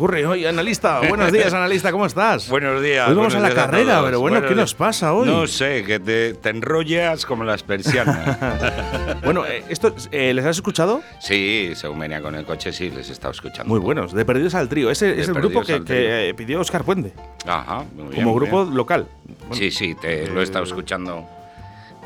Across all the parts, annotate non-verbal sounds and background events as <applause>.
Corre, hoy, analista. Buenos días, analista, ¿cómo estás? <laughs> Buenos días. Hoy vamos a la carrera, todos. pero bueno, Buenos ¿qué días. nos pasa hoy? No sé, que te, te enrollas como las persianas. <laughs> Bueno, eh, esto, eh, ¿les has escuchado? sí, según venía con el coche, sí, les he estado escuchando. Muy buenos, de Perdidos al Trío. Ese De es el grupo que, que, eh, pidió Oscar Puente, Ajá, muy bien, como grupo bien. local. Sí, sí, te lo he estado eh, escuchando.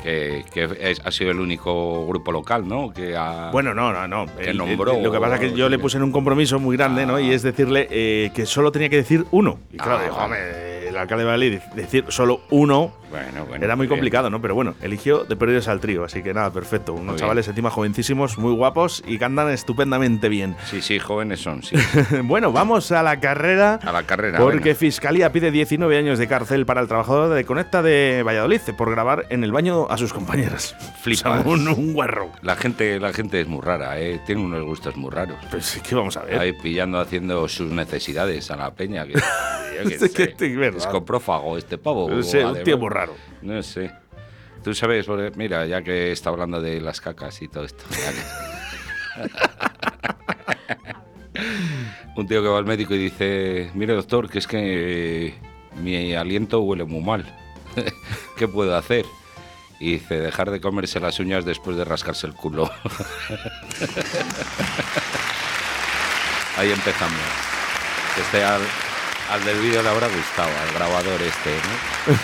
Que, que es- ha sido el único grupo local, ¿no? Que ha, Bueno, no, no, no. Que El- el- nombró, lo que pasa es que yo le puse en un compromiso muy grande, ¿no? Y es decirle eh, que solo tenía que decir uno. Y claro, Ah, dijo, vale. "Hombre, el alcalde de Valladolid, decir solo uno Bueno, bueno, era muy bien. complicado, ¿no? Pero bueno, eligió de Perdidos al Trío, así que nada, perfecto. Unos chavales encima jovencísimos, muy guapos y que andan estupendamente bien. Sí, sí, jóvenes son, sí. <laughs> bueno, vamos a la carrera. A la carrera. Porque. Fiscalía pide 19 años de cárcel para el trabajador de Conecta de Valladolid por grabar en el baño a sus compañeras. Sea, <laughs> un, un guarro. La gente, la gente es muy rara, ¿eh? Tiene unos gustos muy raros. Pues, ¿qué vamos a ver? Ahí pillando, haciendo sus necesidades a la peña. Que, <laughs> yo <laughs> qué Es que sé. este es coprófago este pavo. No sé, un muy raro. No sé. Tú sabes, mira, ya que está hablando de las cacas y todo esto. que- <laughs> un tío que va al médico y dice, mire doctor, que es que eh, mi aliento huele muy mal. <laughs> ¿Qué puedo hacer? Y dice, dejar de comerse las uñas después de rascarse el culo. Ahí empezamos. Este al, al del vídeo le habrá gustado, al grabador este, ¿no?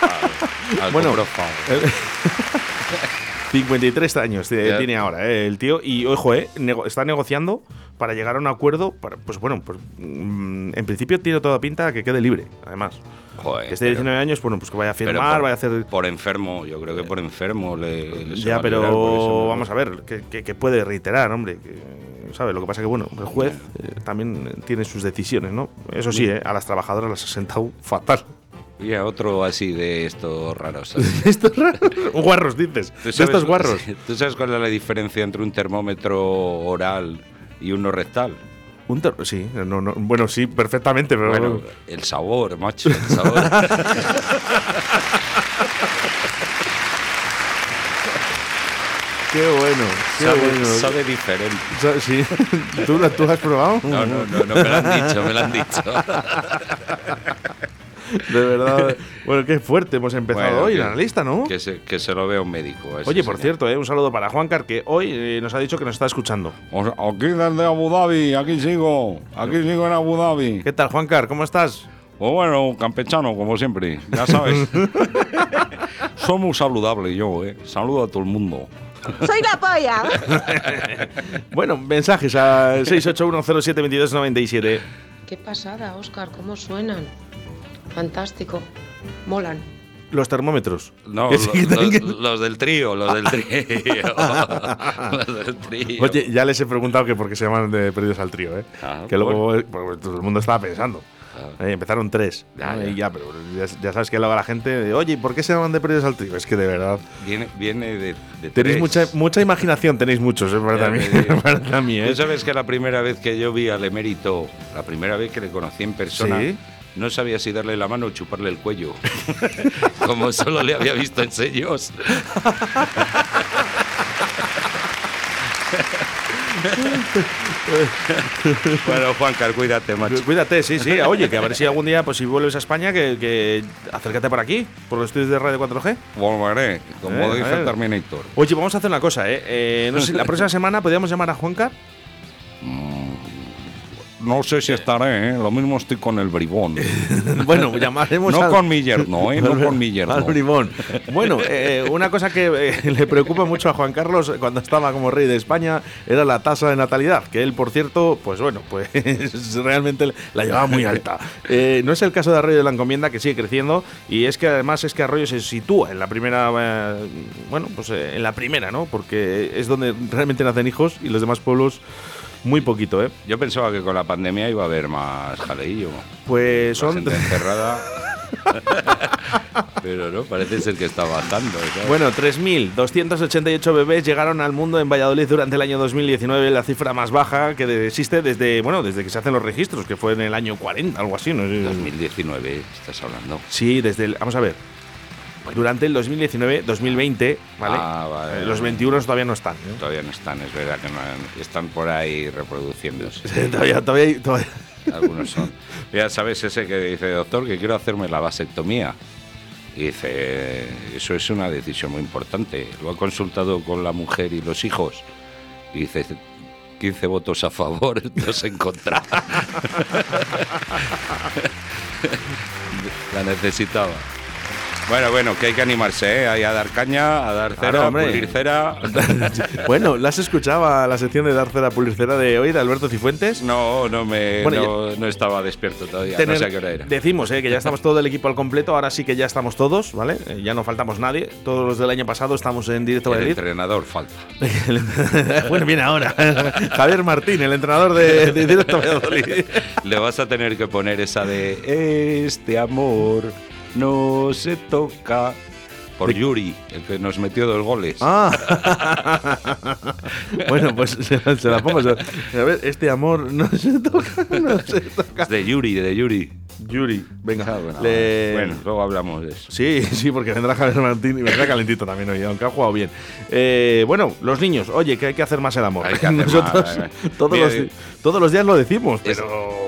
<laughs> Al, al Bueno, coprófago. <laughs> 53 años tiene ahora eh, el tío y ojo, eh, nego- está negociando para llegar a un acuerdo. Para, pues bueno, pues, mm, en principio tiene toda pinta que quede libre, además. Joder, que esté de pero- 19 años, bueno, pues que vaya a firmar, por, vaya a hacer. por enfermo, yo creo que por enfermo le, le Ya, pero vamos a ver, que, que- que puede reiterar, hombre. Que, ¿Sabe? Lo que pasa que, bueno, el juez eh, también tiene sus decisiones, ¿no? Eso sí, eh, a las trabajadoras las ha sentado fatal. Y a otro así de estos raros. <laughs> ¿sabes? Estos raros. Guarros, dices. ¿Tú De sabes- estos guarros. <laughs> ¿Tú sabes cuál es la diferencia entre un termómetro oral y uno rectal? Un sí, no, no, bueno, sí, perfectamente, pero. Bueno, el sabor, macho, el sabor. <laughs> qué bueno, qué sabe, bueno. sabe diferente. Sí, <laughs> ¿Tú, lo- ¿tú has probado? No, no, no, no, me lo han dicho, me lo han dicho. <laughs> De verdad. Bueno, qué fuerte hemos empezado Bueno, hoy, que- la analista, ¿no? Que se, que se lo vea un médico. Oye, por señor. cierto, eh, un saludo para Juancar, que hoy eh, nos ha dicho que nos está escuchando. O sea, Aquí desde Abu Dhabi, aquí sigo, aquí sigo en Abu Dhabi. ¿Qué tal, Juancar? ¿Cómo estás? Pues bueno, campechano, como siempre, ya sabes. <laughs> Soy muy saludable yo, ¿eh? Saludo a todo el mundo. Soy la polla. <laughs> Bueno, mensajes a 681072297. Qué pasada, Oscar, cómo suenan. Fantástico. Molan. Los termómetros. No, los, del trío, los del <laughs> trío. <laughs> los del trío. Oye, ya les he preguntado que por qué se llaman de perdidos al trío, ¿eh? Ah, que luego pues, todo el mundo estaba pensando. Ah. Eh, empezaron tres. Ya, ¿no? ya. Y ya, pero ya, ya sabes que luego la gente, de, oye, ¿y ¿por qué se llaman de perdidos al trío? Es que de verdad. Viene, viene de, de Tenéis tres. mucha, mucha imaginación, tenéis muchos, es verdad, a Ya mí, te digo. <laughs> es verdad a mí, ¿eh? Tú sabes que la primera vez que yo vi al emérito, la primera vez que le conocí en persona, Sí. no sabía si darle la mano o chuparle el cuello. <laughs> Como solo le había visto en sellos. <laughs> bueno, Juancar, cuídate, macho. Cuídate, sí, sí. Oye, que a ver si algún día, pues si vuelves a España, que, que acércate por aquí, por los estudios de radio 4G. Volveré, como Eh, dice Terminator. Oye, vamos a hacer una cosa, ¿eh? Eh, no sé, la próxima semana podríamos llamar a Juancar. No sé si estaré, ¿eh? lo mismo estoy con el bribón. <laughs> Bueno, llamaremos No al- con mi yerno, ¿eh? No con mi yerno. al bribón. Bueno, eh, una cosa que eh, <laughs> le preocupa mucho a Juan Carlos cuando estaba como rey de España era la tasa de natalidad, que él, por cierto, pues bueno, pues <laughs> realmente la llevaba muy alta. Eh, no es el caso de Arroyo de la Encomienda, que sigue creciendo, y es que además es que Arroyo se sitúa en la primera, eh, bueno, pues eh, en la primera, ¿no? Porque es donde realmente nacen hijos y los demás pueblos Muy poquito, ¿eh? Yo pensaba que con la pandemia iba a haber más jaleillo. Pues La son. gente <laughs> encerrada. Pero no, parece ser que está bajando. ¿sabes? Bueno, 3.288 bebés llegaron al mundo en Valladolid durante el año 2019, la cifra más baja que existe desde, bueno, desde que se hacen los registros, que fue en el año 40, algo así. ¿no? 2019 estás hablando. Sí, desde el, vamos a ver. Durante el 2019, 2020, ¿vale? Ah, vale. Eh, Los 21 todavía no están. ¿eh? Todavía no están, es verdad que no están por ahí reproduciéndose. todavía, todavía, todavía. Algunos son. <laughs> Ya sabes ese que dice, doctor, que quiero hacerme la vasectomía. Y dice, eso es una decisión muy importante. Lo ha consultado con la mujer y los hijos. Y dice, 15 votos a favor, <laughs> dos en contra. <laughs> la necesitaba. Bueno, bueno, que hay que animarse, ¿eh? A dar caña, a dar cera, pulir cera. <laughs> bueno, ¿la has escuchado a la sección de dar cera pulir cera de hoy de Alberto Cifuentes? No, no me Bueno, no, no estaba despierto todavía, Tener- no sé a qué hora era. Decimos eh, que ya estamos todo el equipo al completo, ahora sí que ya estamos todos, ¿vale? Eh, ya no faltamos nadie. Todos los del año pasado estamos en directo El entrenador falta. <laughs> bueno, viene ahora. <laughs> Javier Martín, el entrenador de, de Directo Valladolid. Le vas a tener que poner esa de Este amor no se toca. Por Yuri, el que nos metió dos goles. Ah. <laughs> bueno, pues se, la- se la pongo. A ver, este amor no se toca, no se toca. Es de Yuri, de Yuri. Yuri, venga. Ah, bueno, le- bueno, luego hablamos de eso. Sí, sí, porque vendrá Javier Martín y vendrá calentito también hoy, aunque ha jugado bien. Eh, bueno, los niños, oye, que hay que hacer más el amor. Hay que hacer <laughs> Nosotros más, eh. todos, Mira, los, todos los días lo decimos, Es- pero.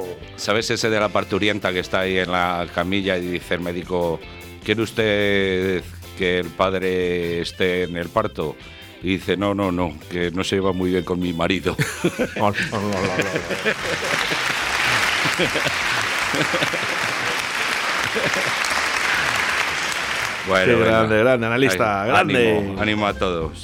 ¿Sabes ese de la parturienta que está ahí en la camilla y dice el médico, ¿quiere usted que el padre esté en el parto? Y dice, no, no, no, que no se lleva muy bien con mi marido. No, no, no, no, no. bueno, Qué venga. grande, grande, analista, Ay, grande. Ánimo, ánimo a todos.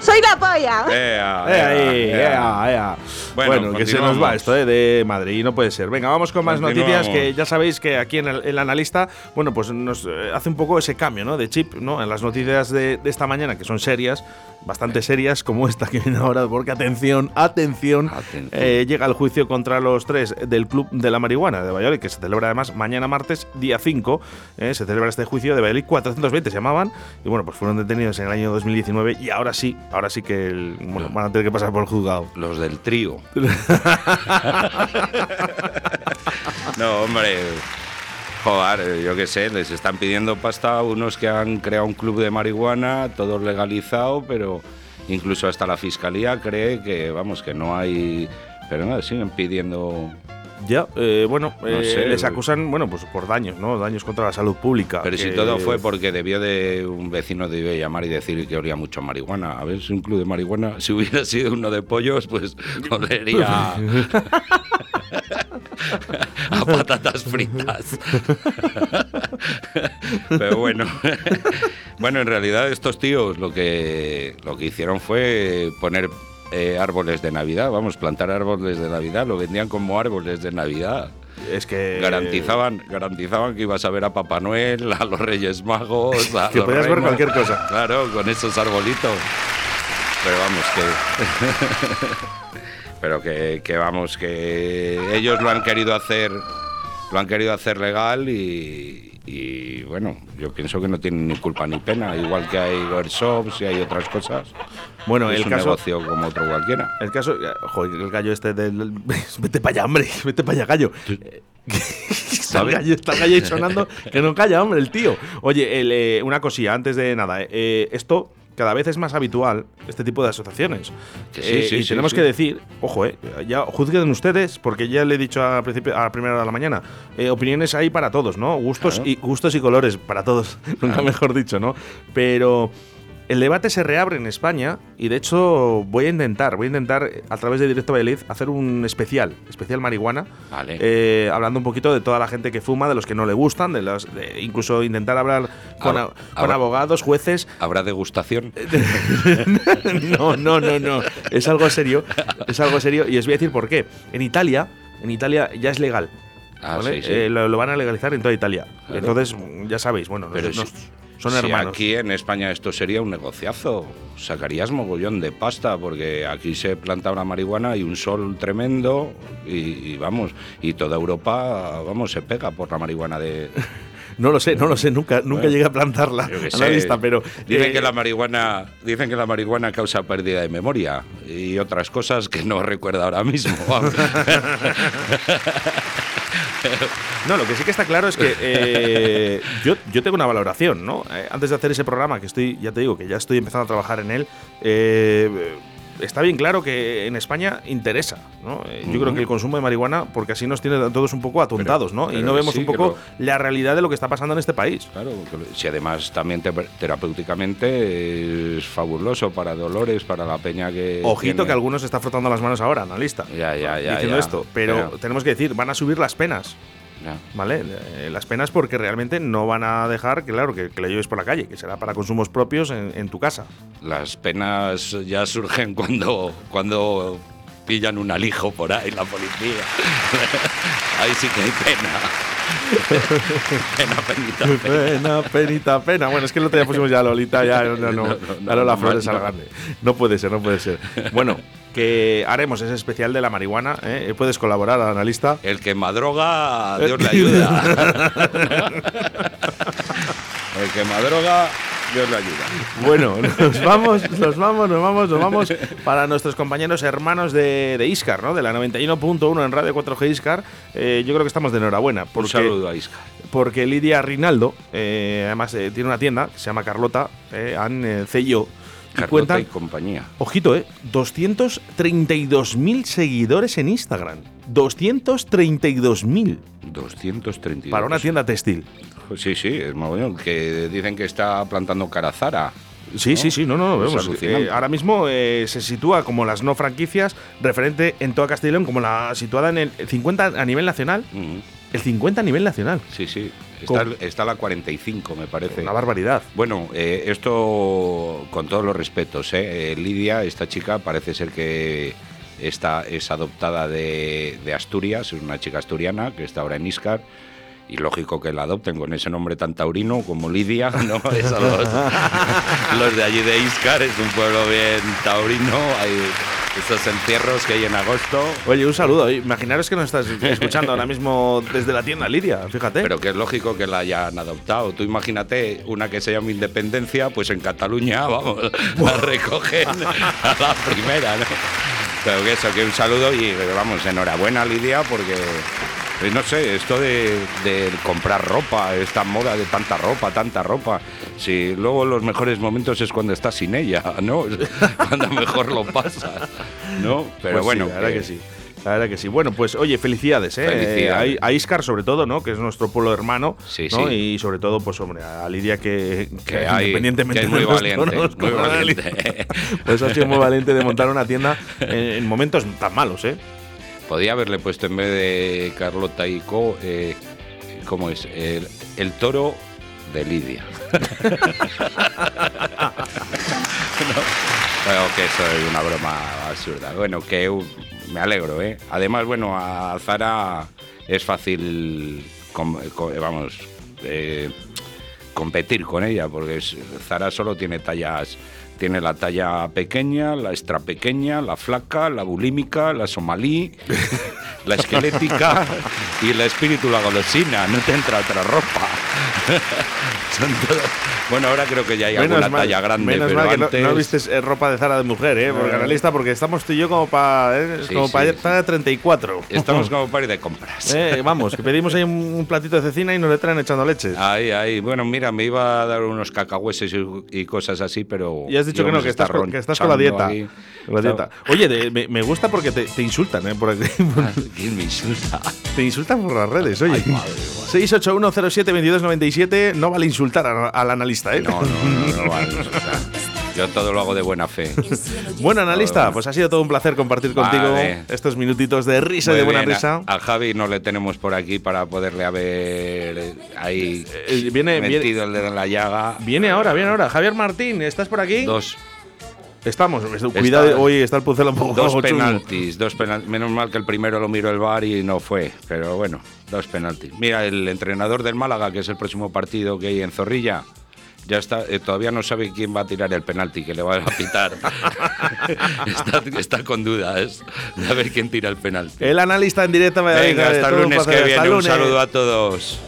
Soy la polla. Ea, ahí, ea, ea, ea. Bueno, Bueno, que se nos va esto eh, de Madrid no puede ser. Venga, vamos con más noticias que ya sabéis que aquí en el, el analista, bueno, pues nos eh, hace un poco ese cambio, ¿no? De chip, ¿no? En las noticias de, de esta mañana, que son serias, bastante serias, como esta que viene ahora, porque atención, atención, Atención. eh, llega el juicio contra los tres del Club de la Marihuana de Valladolid, que se celebra además mañana martes, día 5, eh, se celebra este juicio de Valladolid 420, se llamaban, y bueno, pues fueron detenidos en el año 2019 y ahora sí, ahora sí que el- bueno, van a tener que pasar por el juzgado. Los del trío. <laughs> no, hombre. Joder, yo qué sé, les están pidiendo pasta a unos que han creado un club de marihuana, todo legalizado, pero incluso hasta la fiscalía cree que, vamos, que no hay. Pero nada, siguen pidiendo. Ya, eh, bueno, eh, sé, les eh. acusan, bueno, pues por daños, ¿no? Daños contra la salud pública. Pero si todo fue porque debió de un vecino debió llamar y decir que olía mucho marihuana. A ver si un club de marihuana, <laughs> si hubiera sido uno de pollos, pues <laughs> olería a <laughs> patatas fritas. Pero bueno, bueno, en realidad estos tíos lo que lo que hicieron fue poner eh, árboles de Navidad, vamos, plantar árboles de Navidad, lo vendían como árboles de Navidad. Es que. Garantizaban, garantizaban que ibas a ver a Papá Noel, a los Reyes Magos, a <laughs> Que los podías ver cualquier cosa. Claro, con esos arbolitos. Pero vamos, que. <laughs> Pero que, que vamos, que ellos lo han querido hacer. Lo han querido hacer legal y, y, bueno, yo pienso que no tienen ni culpa ni pena. Igual que hay workshops y hay otras cosas. Bueno, es el un caso. negocio como otro cualquiera. El caso. Joder, el gallo este del. <laughs> Vete para allá, hombre. <laughs> Vete para allá, gallo. Eh, <laughs> está, el ¿Sabe? gallo, está el gallo ahí sonando. Que no calla, hombre, el tío. Oye, el, eh, una cosilla, antes de nada. eh, esto cada vez es más habitual, este tipo de asociaciones. Sí, Eh, sí, y sí, tenemos que decir, ojo, eh, ya juzguen ustedes, porque ya le he dicho al principio, a la primera hora de la mañana, eh, opiniones hay para todos, ¿no? Gustos, Claro. y, gustos y colores para todos, <laughs> nunca mejor dicho, ¿no? Pero el debate se reabre en España y de hecho voy a intentar, voy a intentar a través de Directo Valladolid hacer un especial, especial marihuana, Vale. eh, hablando un poquito de toda la gente que fuma, de los que no le gustan, de los, de incluso intentar hablar con, Habrá- a- con habrá- abogados, jueces. ¿Habrá degustación? <laughs> no, no, no, no. Es algo serio. Es algo serio. Y os voy a decir por qué. En Italia, en Italia ya es legal. Ah, ¿vale? sí, sí. Eh, lo, lo van a legalizar en toda Italia. Claro. Entonces, ya sabéis, bueno, Pero nos- Si aquí en España esto sería un negociazo. Sacarías mogollón de pasta porque aquí se planta una marihuana y un sol tremendo y, y vamos, y toda Europa, vamos, se pega por la marihuana de... <laughs> No lo sé, no lo sé, nunca, nunca Bueno, llegué a plantarla a la lista, pero dicen eh, que la marihuana dicen que la marihuana causa pérdida de memoria y otras cosas que no <laughs> recuerdo ahora mismo. <laughs> <laughs> No, lo que sí que está claro es que eh, yo, yo tengo una valoración, ¿no? Eh, antes de hacer ese programa, que estoy, ya te digo, que ya estoy empezando a trabajar en él, eh, está bien claro que en España interesa, ¿no? Eh, Yo creo que el consumo de marihuana, porque así nos tiene a todos un poco atontados, ¿no? y no vemos sí un poco lo- la realidad de lo que está pasando en este país. Claro, si además también te- terapéuticamente es fabuloso para dolores, para la peña que. Ojito tiene- que algunos se está frotando las manos ahora, analista. Ya, ya, ya, Diciendo ya. esto, pero Pero- tenemos que decir, van a subir las penas. ¿Vale? Eh, las penas porque realmente no van a dejar, que, claro, que, que la lleves por la calle, que será para consumos propios en, en tu casa. Las penas ya surgen cuando, cuando pillan un alijo por ahí la policía. <laughs> ahí sí que hay pena. <laughs> pena, penita, pena. Pena, penita, pena. Bueno, es que el otro día pusimos ya a Lolita, ya no, no, <laughs> no, No, no, ya Lola no, Flores no. al grande. No puede ser, no puede ser. Bueno, que haremos ese especial de la marihuana. ¿eh? Puedes colaborar, analista. El que madroga, Dios le ayuda. <laughs> El que madroga, Dios le ayuda. Bueno, nos vamos, nos vamos, nos vamos, nos vamos para nuestros compañeros hermanos de, de Iscar, ¿no? De la 91.1 en Radio 4G Iscar. Eh, yo creo que estamos de enhorabuena. Un saludo a Isca. porque Lidia Rinaldo, eh, además eh, tiene una tienda que se llama Carlota, eh, han eh, y Carlota cuentan, y compañía. ojito, eh, 232.000 seguidores en Instagram. 232.000 232. para una tienda textil. Sí, sí, es mogollón. Que dicen que está plantando carazara. Sí, ¿no? sí, sí, no, no, Es vemos. eh, ahora mismo eh, se sitúa como las no franquicias referente en toda Castilla y León, como la situada en el 50 a nivel nacional. El 50 a nivel nacional. Sí, sí. Está, está la 45, me parece. Una barbaridad. Bueno, eh, esto con todos los respetos, ¿eh? Eh, Lidia, esta chica, parece ser que está, es adoptada de, de Asturias, es una chica asturiana que está ahora en Iscar. Y lógico que la adopten con ese nombre tan taurino como Lidia, <laughs> ¿no? Los, <laughs> los de allí de Iscar, es un pueblo bien taurino. Hay estos encierros que hay en agosto. Oye, un saludo. Imaginaros que nos estás escuchando ahora mismo desde la tienda Lidia, fíjate. Pero que es lógico que la hayan adoptado. Tú imagínate una que se llama Independencia, pues en Cataluña, vamos, la recogen a la primera, ¿no? Pero que eso, que un saludo y vamos, enhorabuena Lidia, porque no sé, esto de, de comprar ropa, esta moda de tanta ropa, tanta ropa. Si luego los mejores momentos es cuando estás sin ella, <laughs> ¿no? <laughs> Cuando mejor lo pasas, ¿no? Pero Pues sí, bueno, la verdad que sí. La verdad que sí. Bueno, pues oye, felicidades, ¿eh? Felicidades. A, a Iscar sobre todo, ¿no? Que es nuestro pueblo hermano. Sí, ¿no? sí. Y sobre todo, pues hombre, a Lidia que, Que hay- independientemente que es muy de valiente, tonos, muy valiente. <laughs> Pues ha sido muy valiente de montar una tienda en, en momentos tan malos, ¿eh? Podía haberle puesto en vez de Carlota y Co. eh, ¿Cómo es? El, toro de Lidia. <laughs> No, Pero que eso es una broma absurda. Bueno, que me alegro, ¿eh? Además, bueno, a Zara es fácil, co- vamos, eh, competir con ella, porque Zara solo tiene tallas, tiene la talla pequeña, la extra pequeña, la flaca, la bulímica, la somalí, <laughs> la esquelética y la espíritu la golosina, no te entra otra ropa. Son todas- Bueno, ahora creo que ya hay alguna talla grande, menos pero mal que no- antes... no, vistes eh, ropa de Zara de mujer, ¿eh? Porque, Eh. analista, porque estamos tú y yo como para eh, Sí, como sí, para sí. talla 34. Estamos <laughs> como para ir de compras. Eh, vamos, que pedimos ahí un, platito de cecina y nos le traen echando leches. Ahí, ahí. Bueno, mira, me iba a dar unos cacahueses y, y cosas así, pero. Y has dicho que no, que estás, con, que estás con la dieta. ahí. Con la dieta. Oye, de- me, me gusta porque te, te insultan, ¿eh? Por aquí. ¿Quién me insulta? te insultan por las redes, oye. Ay, madre, madre. 681072297 no vale insultar a- al analista, ¿eh? No, no, no, no vale insultar. Yo todo lo hago de buena fe. Bueno, analista, pues ha sido todo un placer compartir contigo Vale. estos minutitos de risa y de buena bien, risa. A, a Javi no le tenemos por aquí para poderle haber eh, ahí Eh, viene- metido viene- el dedo en la llaga. Viene ahora, viene ahora. Javier Martín, ¿estás por aquí? Dos, Estamos. Cuidado, hoy está el pucela un poco dos penaltis, dos penal- Menos mal que el primero lo miró el bar y no fue, pero bueno, dos penaltis. Mira, el entrenador del Málaga, que es el próximo partido que hay en Zorrilla, ya está, eh, todavía no sabe quién va a tirar el penalti que le va a pitar. <laughs> está, está con dudas de ver quién tira el penalti. El analista en directo me Venga, hasta el lunes que viene. Un saludo a todos.